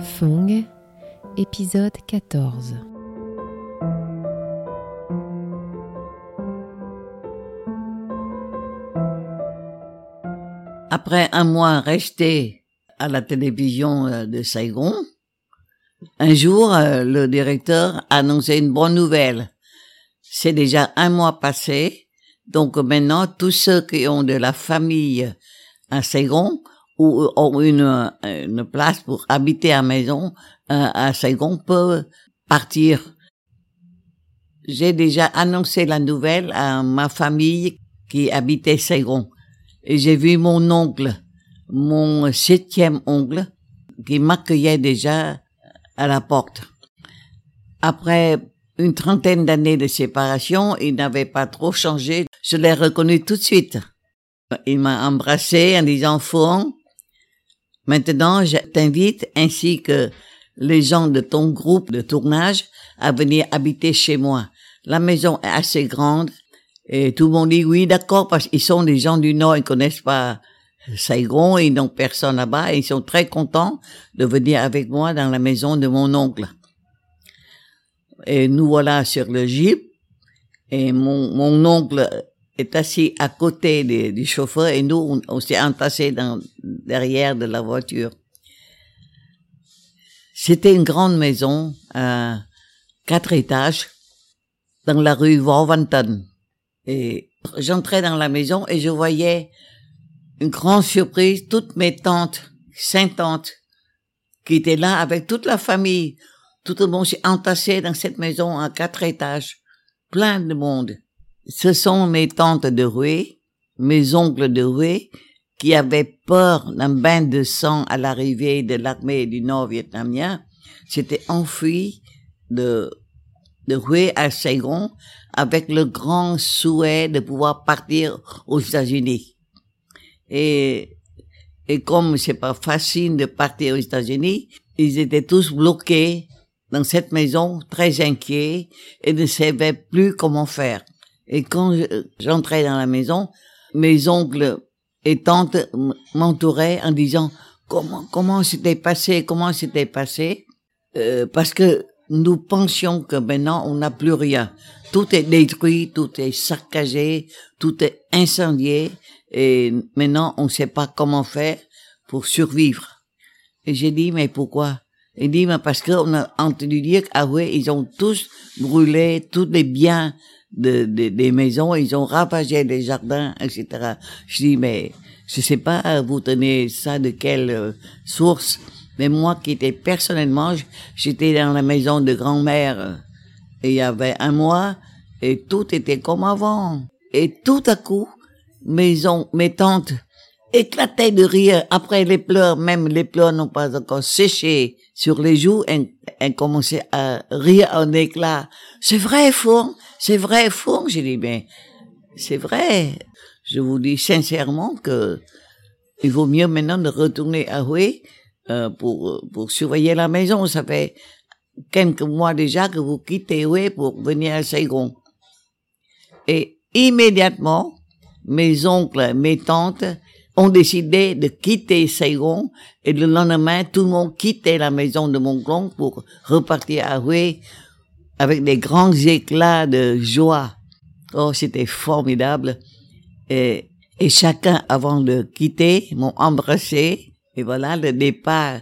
Fong, épisode 14. Après un mois resté à la télévision euh, de Saigon, un jour, euh, le directeur a annoncé une bonne nouvelle. C'est déjà un mois passé, donc maintenant, tous ceux qui ont de la famille à Saigon ou ont une, une place pour habiter à maison euh, à Saigon peuvent partir. J'ai déjà annoncé la nouvelle à ma famille qui habitait Saigon. Et j'ai vu mon oncle, mon septième oncle, qui m'accueillait déjà à la porte. Après une trentaine d'années de séparation, il n'avait pas trop changé. Je l'ai reconnu tout de suite. Il m'a embrassé en disant Fouan, maintenant je t'invite ainsi que les gens de ton groupe de tournage à venir habiter chez moi. La maison est assez grande et tout le monde dit oui, d'accord, parce qu'ils sont des gens du Nord, ils connaissent pas Saigon, ils n'ont personne là-bas, et ils sont très contents de venir avec moi dans la maison de mon oncle. Et nous voilà sur le jeep, et mon, mon oncle est assis à côté du, chauffeur, et nous, on, s'est entassés dans, derrière de la voiture. C'était une grande maison à quatre étages dans la rue Warwanton. Et j'entrais dans la maison et je voyais une grande surprise, toutes mes tantes, cinq tantes, qui étaient là avec toute la famille. Tout le monde s'est entassé dans cette maison à quatre étages. Plein de monde. Ce sont mes tantes de Roué, mes oncles de Roué, qui avaient peur d'un bain de sang à l'arrivée de l'armée du Nord vietnamien, s'étaient enfuis de, de Hue à Saigon avec le grand souhait de pouvoir partir aux États-Unis. Et, et comme c'est pas facile de partir aux États-Unis, ils étaient tous bloqués dans cette maison, très inquiets, et ne savaient plus comment faire. Et quand j'entrais dans la maison, mes oncles et tantes m'entouraient en disant comment comment c'était passé, comment c'était passé, euh, parce que nous pensions que maintenant on n'a plus rien. Tout est détruit, tout est saccagé, tout est incendié, et maintenant on ne sait pas comment faire pour survivre. Et j'ai dit mais pourquoi? Il dit mais parce qu'on a entendu dire qu'à ouais ils ont tous brûlé tous les biens de, de, des maisons, ils ont ravagé les jardins, etc. Je dis mais je sais pas vous tenez ça de quelle euh, source? Mais moi qui étais personnellement, j'étais dans la maison de grand-mère et il y avait un mois et tout était comme avant. Et tout à coup, mes, on, mes tantes éclataient de rire. Après les pleurs, même les pleurs n'ont pas encore séché sur les joues, elles, commençaient à rire en éclat. C'est vrai, Fourn, c'est vrai, Fourn. J'ai dit, ben, c'est vrai. Je vous dis sincèrement que il vaut mieux maintenant de retourner à Hue euh, pour, pour surveiller la maison. Ça fait quelques mois déjà que vous quittez Hue pour venir à Saigon. Et immédiatement, mes oncles, mes tantes ont décidé de quitter Saigon et le lendemain, tout le monde quittait la maison de mon oncle pour repartir à Hue avec des grands éclats de joie. Oh, c'était formidable. Et, et chacun, avant de quitter, m'ont embrassé. Et voilà le départ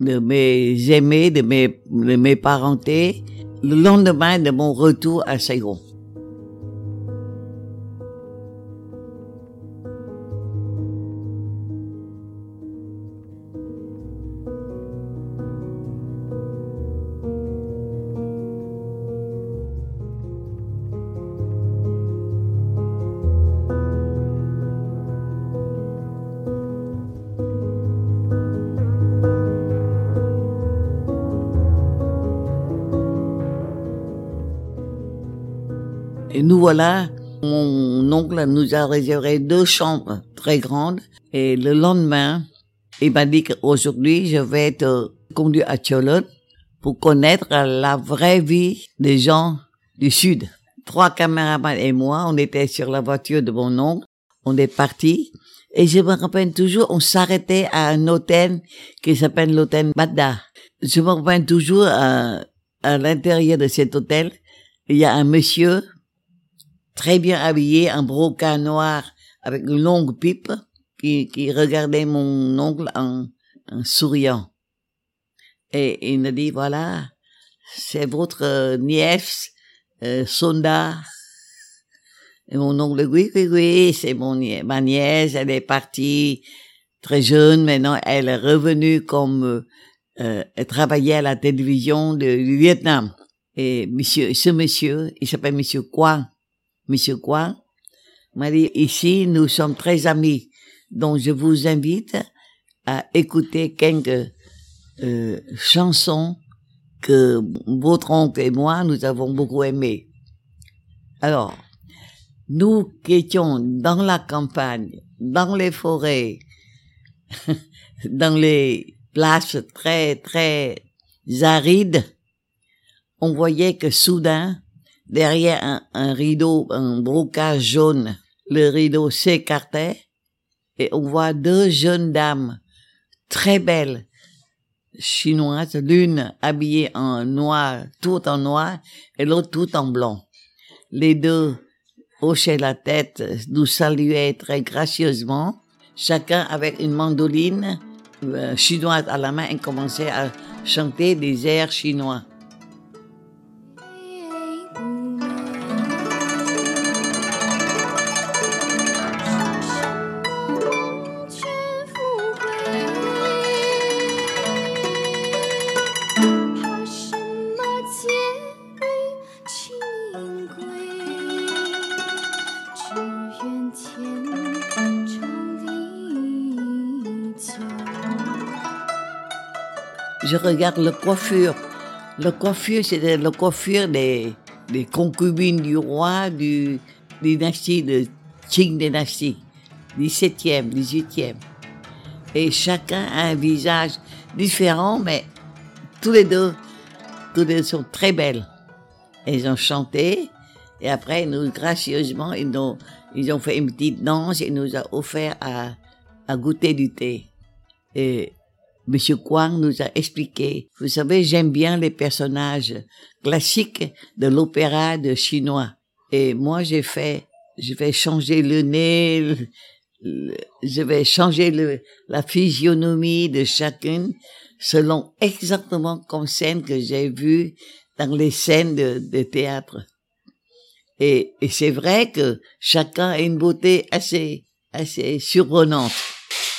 de mes aimés, de mes, de mes parentés, le lendemain de mon retour à Saigon. Voilà, mon oncle nous a réservé deux chambres très grandes. Et le lendemain, il m'a dit qu'aujourd'hui, je vais être conduit à Cholon pour connaître la vraie vie des gens du Sud. Trois caméramans et moi, on était sur la voiture de mon oncle. on est parti. Et je me rappelle toujours, on s'arrêtait à un hôtel qui s'appelle l'hôtel Bada. Je me rappelle toujours à, à l'intérieur de cet hôtel, il y a un monsieur très bien habillé, un brocat noir avec une longue pipe qui, qui regardait mon oncle en, en souriant. Et il me dit, voilà, c'est votre nièce, euh, Sonda. Et mon oncle, oui, oui, oui, c'est mon ma nièce, elle est partie très jeune, maintenant elle est revenue comme, euh, elle travaillait à la télévision du Vietnam. Et monsieur, ce monsieur, il s'appelle monsieur Quang. Monsieur Quang m'a dit, ici, nous sommes très amis. Donc, je vous invite à écouter quelques euh, chansons que votre oncle et moi, nous avons beaucoup aimées. Alors, nous qui étions dans la campagne, dans les forêts, dans les places très, très arides, on voyait que soudain, derrière un, rideau, un brocage jaune, le rideau s'écartait et on voit deux jeunes dames très belles, chinoises, l'une habillée en noir, tout en noir, et l'autre tout en blanc. Les deux hochaient la tête, nous saluaient très gracieusement, chacun avec une mandoline euh, chinoise à la main et commençait à chanter des airs chinois. Je regarde le coiffure. Le coiffure, c'est le coiffure des, des concubines du roi du dynastie de Qing dynastie, 17e, 18e. Et chacun a un visage différent, mais tous les deux, tous les deux sont très belles. Ils ont chanté, et après, nous, gracieusement, ils ont, ils ont fait une petite danse et nous ont offert à, à goûter du thé. Et Monsieur Kwang nous a expliqué. Vous savez, j'aime bien les personnages classiques de l'opéra de chinois. Et moi, j'ai fait, je vais changer le nez, je vais changer la physionomie de chacune selon exactement comme scène que j'ai vu dans les scènes de, de théâtre. Et, et c'est vrai que chacun a une beauté assez, assez surprenante.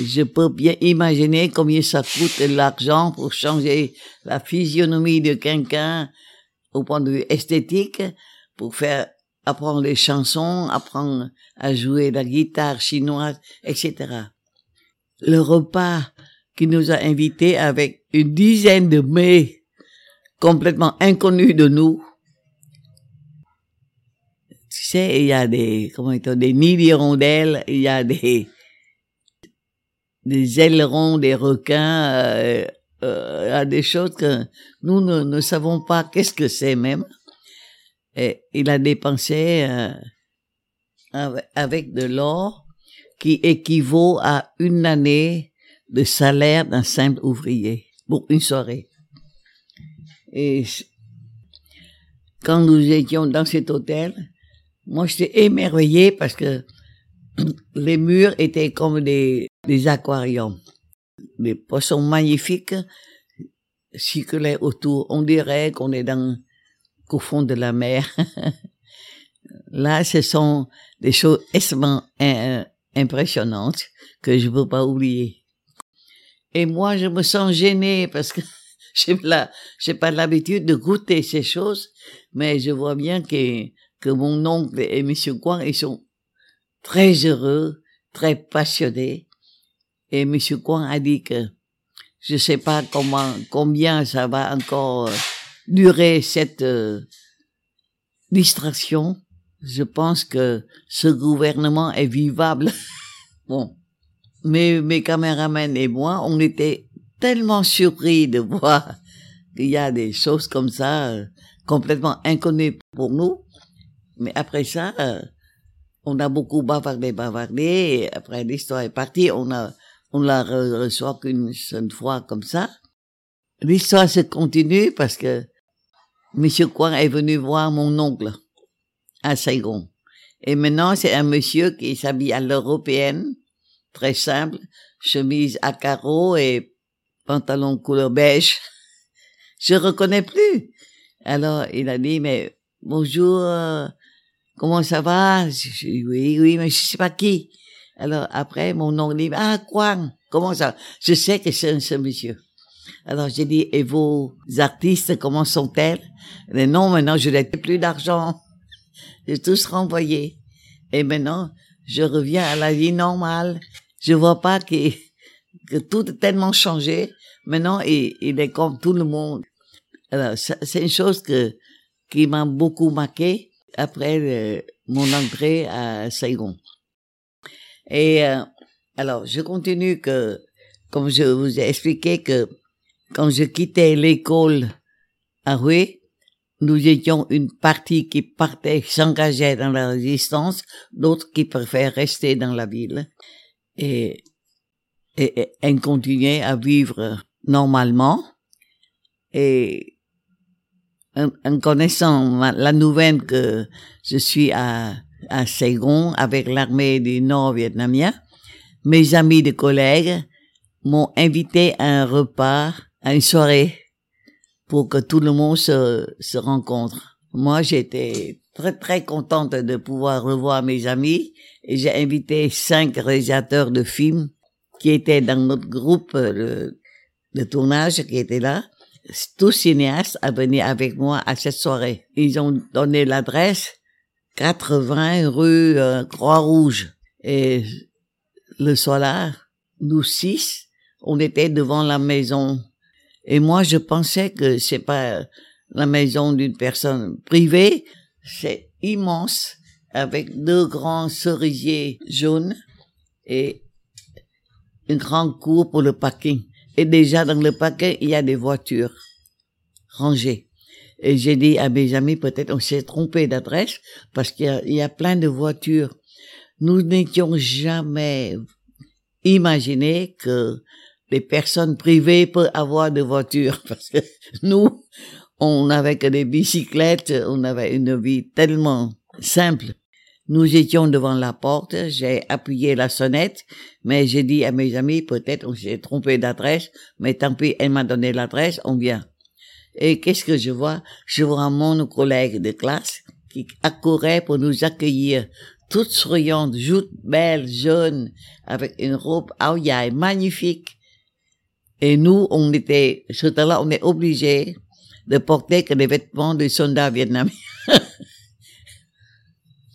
Je peux bien imaginer combien ça coûte l'argent pour changer la physionomie de quelqu'un au point de vue esthétique, pour faire apprendre les chansons, apprendre à jouer la guitare chinoise, etc. Le repas qui nous a invités avec une dizaine de mets complètement inconnus de nous. Tu sais, il y a des, comment dire, des nids d'hirondelles, il y a des, des ailerons des requins, euh, euh, à des choses que nous ne, savons pas qu'est-ce que c'est même. Et il a dépensé euh, avec de l'or qui équivaut à une année de salaire d'un simple ouvrier pour une soirée. Et quand nous étions dans cet hôtel, moi j'étais émerveillé parce que les murs étaient comme des, des aquariums. Des poissons magnifiques circulaient autour. On dirait qu'on est dans, au fond de la mer. Là, ce sont des choses extrêmement impressionnantes que je ne peux pas oublier. Et moi, je me sens gênée parce que j'ai pas, j'ai pas l'habitude de goûter ces choses, mais je vois bien que, que mon oncle et monsieur Guang, ils sont très heureux, très passionné. Et M. Kwan a dit que je sais pas comment, combien ça va encore euh, durer cette euh, distraction. Je pense que ce gouvernement est vivable. bon. Mais mes caméramens et moi, on était tellement surpris de voir qu'il y a des choses comme ça, euh, complètement inconnues pour nous. Mais après ça, on a beaucoup bavardé, bavardé, après l'histoire est partie, on a, on la reçoit qu'une seule fois comme ça. L'histoire se continue parce que Monsieur Kwang est venu voir mon oncle à Saigon. Et maintenant, c'est un monsieur qui s'habille à l'européenne, très simple, chemise à carreaux et pantalon couleur beige. Je reconnais plus. Alors, il a dit, mais bonjour, euh, comment ça va? Je, oui, oui, mais je sais pas qui. Alors, après, mon oncle dit, ah, Kwang, comment ça? Je sais que c'est ce monsieur. Alors, j'ai dit, et vos artistes, comment sont-elles? Mais non, maintenant, je n'ai plus d'argent. J'ai tous renvoyé. Et maintenant, je reviens à la vie normale. Je vois pas que, tout est tellement changé. Maintenant, il, est comme tout le monde. Alors, c'est une chose que, qui m'a beaucoup marqué après mon entrée à Saigon. Et euh, alors, je continue que, comme je vous ai expliqué que quand je quittais l'école à Roué, nous étions une partie qui partait, s'engageait dans la résistance, d'autres qui préfèrent rester dans la ville. Et, et, et continuait à vivre normalement. Et en, en connaissant la nouvelle que je suis à, à Saigon avec l'armée du Nord vietnamien, mes amis de collègues m'ont invité à un repas, à une soirée pour que tout le monde se, se rencontre. Moi, j'étais très très contente de pouvoir revoir mes amis et j'ai invité cinq réalisateurs de films qui étaient dans notre groupe de, de tournage qui étaient là. Tous cinéastes à venir avec moi à cette soirée. Ils ont donné l'adresse 80 rue euh, Croix-Rouge. Et le soir-là, nous six, on était devant la maison et moi, je pensais que c'est pas la maison d'une personne privée. C'est immense, avec deux grands cerisiers jaunes et une grande cour pour le parking. Et déjà dans le parking, il y a des voitures rangées. Et j'ai dit à mes amis, peut-être on s'est trompé d'adresse parce qu'il y, a plein de voitures. Nous n'étions jamais imaginé que les personnes privées peuvent avoir des voitures parce que nous, on n'avait que des bicyclettes, on avait une vie tellement simple. Nous étions devant la porte, j'ai appuyé la sonnette, mais j'ai dit à mes amis, peut-être on s'est trompé d'adresse, mais tant pis, elle m'a donné l'adresse, on vient. Et qu'est-ce que je vois? Je vois mon collègue de classe qui accourait pour nous accueillir, toute souriante, toute belle, jeune, avec une robe aoyaï magnifique. Et nous, on était, ce temps-là, on est obligé de porter que des vêtements de soldats vietnamiens.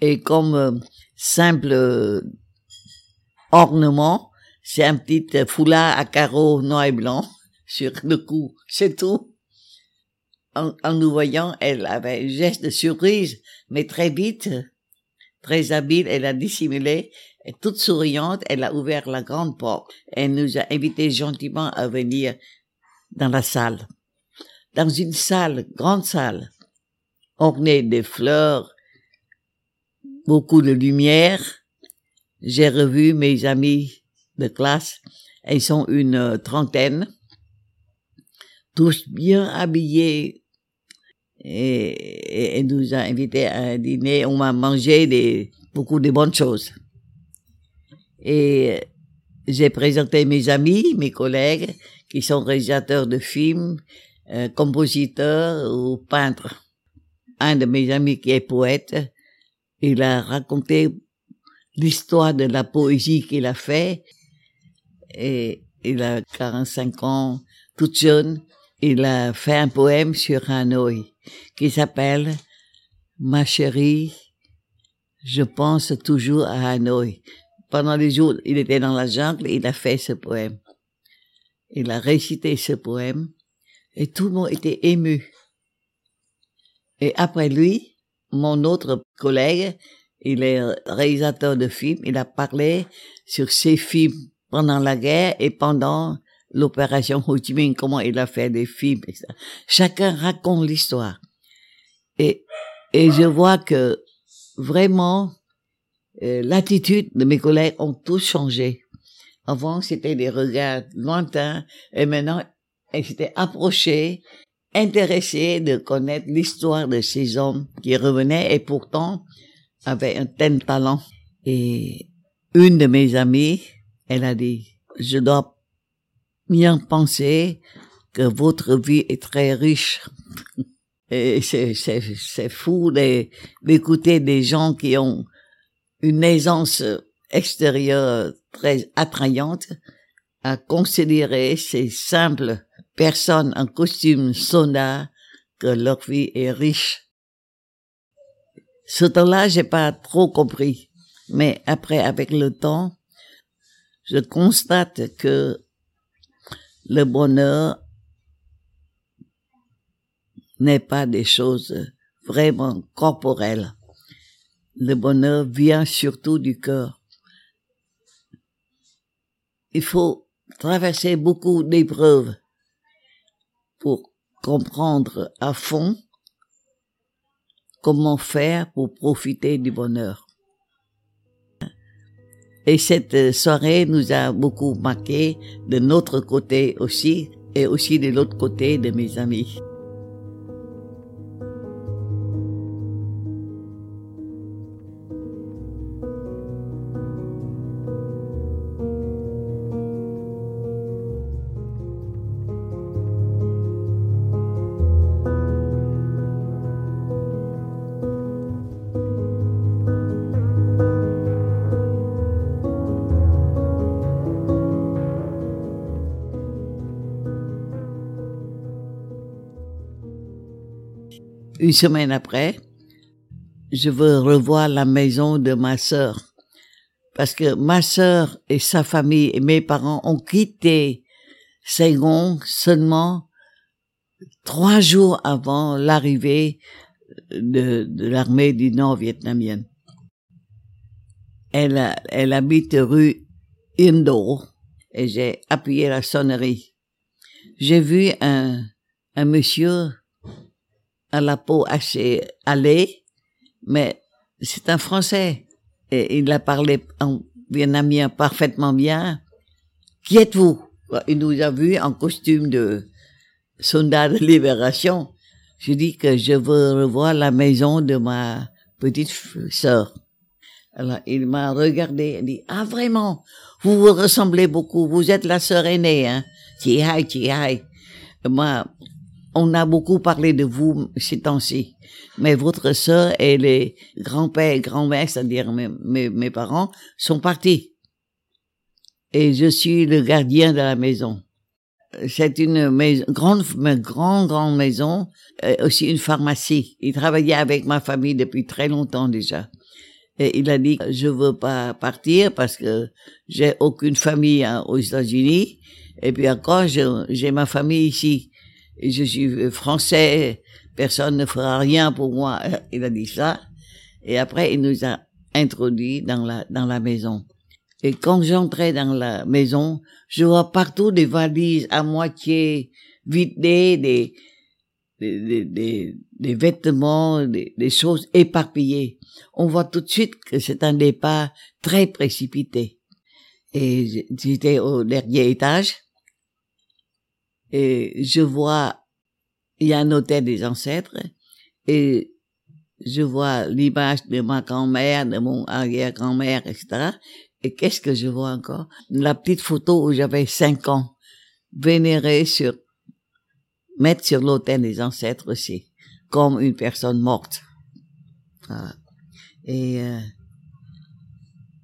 Et comme euh, simple euh, ornement, c'est un petit foulard à carreaux noir et blanc sur le cou, c'est tout. En, nous voyant, elle avait un geste de surprise, mais très vite, très habile, elle a dissimulé et toute souriante, elle a ouvert la grande porte. Elle nous a invités gentiment à venir dans la salle. Dans une salle, grande salle, ornée de fleurs, beaucoup de lumière. J'ai revu mes amis de classe. Ils sont une trentaine, tous bien habillés. Et, elle nous a invités à un dîner. On m'a mangé des, beaucoup de bonnes choses. Et j'ai présenté mes amis, mes collègues, qui sont réalisateurs de films, euh, compositeurs ou peintres. Un de mes amis qui est poète, il a raconté l'histoire de la poésie qu'il a fait. Et il a 45 ans, tout jeune. Il a fait un poème sur Hanoï qui s'appelle Ma chérie, je pense toujours à Hanoï pendant les jours, il était dans la jungle il a fait ce poème. Il a récité ce poème et tout le monde était ému. Et après lui, mon autre collègue, il est réalisateur de films, il a parlé sur ses films pendant la guerre et pendant l'opération Ho Chi Minh, comment il a fait des films, etc. Chacun raconte l'histoire. Et, et je vois que vraiment, euh, l'attitude de mes collègues ont tous changé. Avant, c'était des regards lointains et maintenant, ils s'étaient approchés, intéressés de connaître l'histoire de ces hommes qui revenaient et pourtant avaient un tel talent. Et une de mes amies, elle a dit, je dois bien penser que votre vie est très riche. Et c'est, c'est, c'est fou d'écouter des gens qui ont une aisance extérieure très attrayante à considérer ces simples personnes en costume sonda que leur vie est riche. Ce temps-là, j'ai pas trop compris. Mais après, avec le temps, je constate que le bonheur n'est pas des choses vraiment corporelles. Le bonheur vient surtout du cœur. Il faut traverser beaucoup d'épreuves pour comprendre à fond comment faire pour profiter du bonheur. Et cette soirée nous a beaucoup marqué de notre côté aussi et aussi de l'autre côté de mes amis. Une semaine après, je veux revoir la maison de ma sœur. Parce que ma sœur et sa famille et mes parents ont quitté Saigon seulement trois jours avant l'arrivée de, l'armée du Nord vietnamienne. Elle, elle habite rue Indo et j'ai appuyé la sonnerie. J'ai vu un, un monsieur à la peau assez allée, mais c'est un Français. Et il a parlé en vietnamien parfaitement bien. Qui êtes-vous? Il nous a vus en costume de soldat de libération. Je dis que je veux revoir la maison de ma petite sœur. Alors, il m'a regardé et dit, ah, vraiment, vous vous ressemblez beaucoup, vous êtes la sœur aînée, hein. Chi hai, Moi, on a beaucoup parlé de vous ces temps-ci, mais votre sœur et les grands-pères et grand-mères, c'est-à-dire mes, mes, parents, sont partis. Et je suis le gardien de la maison. C'est une maison, grande, grande, grande maison, euh, aussi une pharmacie. Il travaillait avec ma famille depuis très longtemps déjà. Et il a dit, je veux pas partir parce que j'ai aucune famille hein, aux États-Unis. Et puis encore, j'ai ma famille ici je suis français, personne ne fera rien pour moi. Il a dit ça. Et après, il nous a introduits dans la, dans la maison. Et quand j'entrais dans la maison, je vois partout des valises à moitié vidées, des, des, des, des, vêtements, des, des, choses éparpillées. On voit tout de suite que c'est un départ très précipité. Et j'étais au dernier étage et je vois, il y a un hôtel des ancêtres, et je vois l'image de ma grand-mère, de mon arrière-grand-mère, etc. Et qu'est-ce que je vois encore? La petite photo où j'avais cinq ans, vénérée sur, mettre sur l'hôtel des ancêtres aussi, comme une personne morte. Et, euh,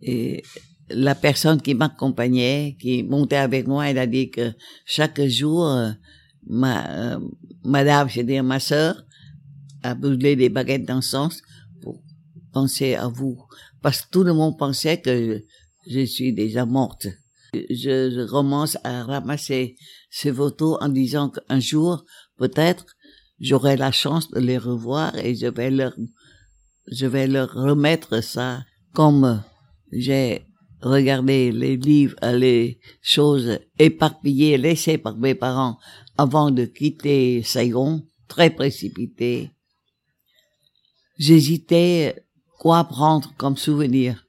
et la personne qui m'accompagnait, qui montait avec moi, elle a dit que chaque jour, euh, ma, euh, madame, c'est-à-dire ma sœur, a brûlé des baguettes d'encens pour penser à vous. Parce que tout le monde pensait que je suis déjà morte. Je, je commence à ramasser ces photos en disant qu'un jour, peut-être, j'aurai la chance de les revoir et je vais leur, je vais leur remettre ça comme j'ai regarder les livres, les choses éparpillées laissées par mes parents avant de quitter Saigon, très précipité. J'hésitais quoi prendre comme souvenir.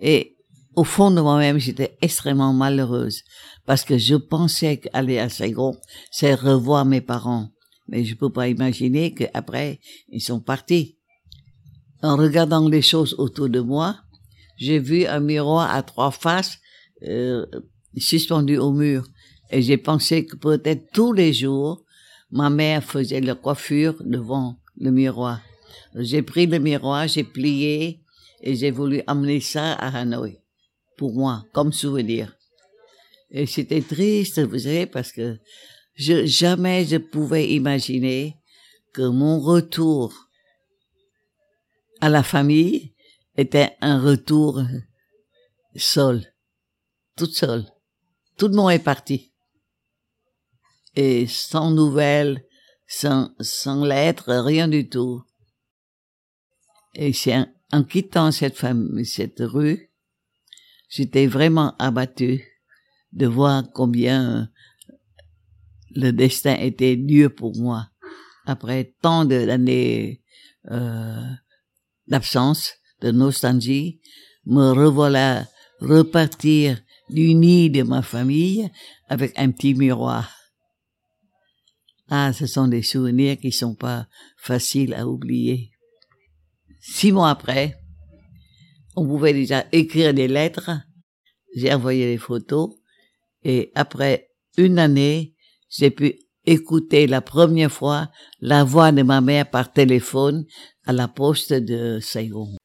Et au fond de moi-même, j'étais extrêmement malheureuse parce que je pensais qu'aller à Saigon, c'est revoir mes parents. Mais je peux pas imaginer qu'après, ils sont partis. En regardant les choses autour de moi, j'ai vu un miroir à trois faces euh, suspendu au mur. Et j'ai pensé que peut-être tous les jours, ma mère faisait la coiffure devant le miroir. J'ai pris le miroir, j'ai plié et j'ai voulu amener ça à Hanoï pour moi, comme souvenir. Et c'était triste, vous savez, parce que je, jamais je pouvais imaginer que mon retour à la famille était un retour seul, toute seule. Tout le monde est parti. Et sans nouvelles, sans, sans lettres, rien du tout. Et c'est en, quittant cette femme, cette rue, j'étais vraiment abattu de voir combien le destin était dur pour moi. Après tant d'années euh, d'absence, de nostalgie, me revoilà repartir du nid de ma famille avec un petit miroir. Ah, ce sont des souvenirs qui sont pas faciles à oublier. Six mois après, on pouvait déjà écrire des lettres. J'ai envoyé des photos et après une année, j'ai pu écouter la première fois la voix de ma mère par téléphone à la poste de Saigon.